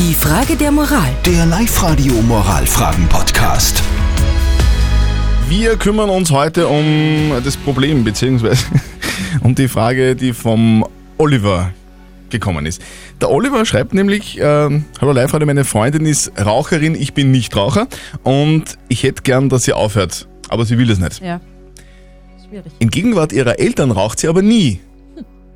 Die Frage der Moral. Der Live-Radio Moralfragen-Podcast. Wir kümmern uns heute um das Problem, beziehungsweise um die Frage, die vom Oliver gekommen ist. Der Oliver schreibt nämlich, ähm, hallo live -Radio, meine Freundin ist Raucherin, ich bin nicht Raucher und ich hätte gern, dass sie aufhört, aber sie will es nicht. Ja. Schwierig. In Gegenwart ihrer Eltern raucht sie aber nie,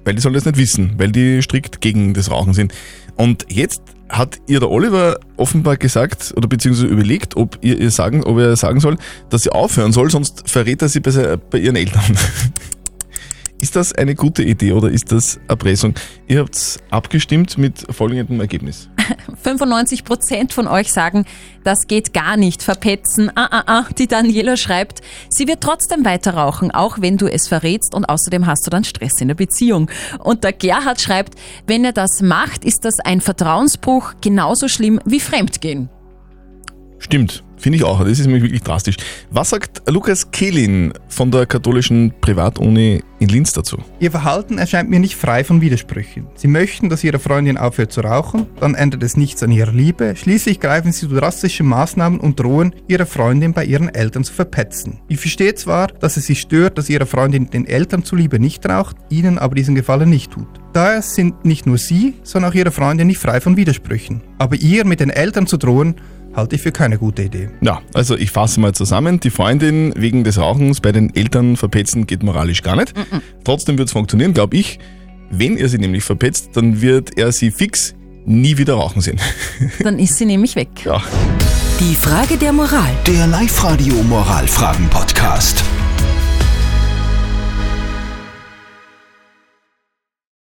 weil die sollen das nicht wissen, weil die strikt gegen das Rauchen sind. Und jetzt hat ihr der Oliver offenbar gesagt oder beziehungsweise überlegt, ob ihr, ihr sagen, ob er sagen soll, dass sie aufhören soll, sonst verrät er sie bei, bei ihren Eltern. Ist das eine gute Idee oder ist das Erpressung? Ihr habt abgestimmt mit folgendem Ergebnis. 95 Prozent von euch sagen, das geht gar nicht, verpetzen. Ah, ah, ah. Die Daniela schreibt, sie wird trotzdem weiter rauchen, auch wenn du es verrätst und außerdem hast du dann Stress in der Beziehung. Und der Gerhard schreibt, wenn er das macht, ist das ein Vertrauensbruch genauso schlimm wie Fremdgehen. Stimmt, finde ich auch. Das ist nämlich wirklich drastisch. Was sagt Lukas Kehlin von der katholischen Privatuni in Linz dazu? Ihr Verhalten erscheint mir nicht frei von Widersprüchen. Sie möchten, dass Ihre Freundin aufhört zu rauchen, dann ändert es nichts an ihrer Liebe, schließlich greifen Sie zu drastischen Maßnahmen und drohen, Ihre Freundin bei ihren Eltern zu verpetzen. Ich verstehe zwar, dass es Sie stört, dass Ihre Freundin den Eltern zuliebe nicht raucht, Ihnen aber diesen Gefallen nicht tut. Daher sind nicht nur Sie, sondern auch Ihre Freundin nicht frei von Widersprüchen. Aber ihr mit den Eltern zu drohen, halte ich für keine gute Idee. Ja, also ich fasse mal zusammen. Die Freundin wegen des Rauchens bei den Eltern verpetzen geht moralisch gar nicht. Trotzdem wird es funktionieren, glaube ich. Wenn er sie nämlich verpetzt, dann wird er sie fix nie wieder rauchen sehen. Dann ist sie nämlich weg. ja. Die Frage der Moral. Der Live-Radio Moralfragen-Podcast.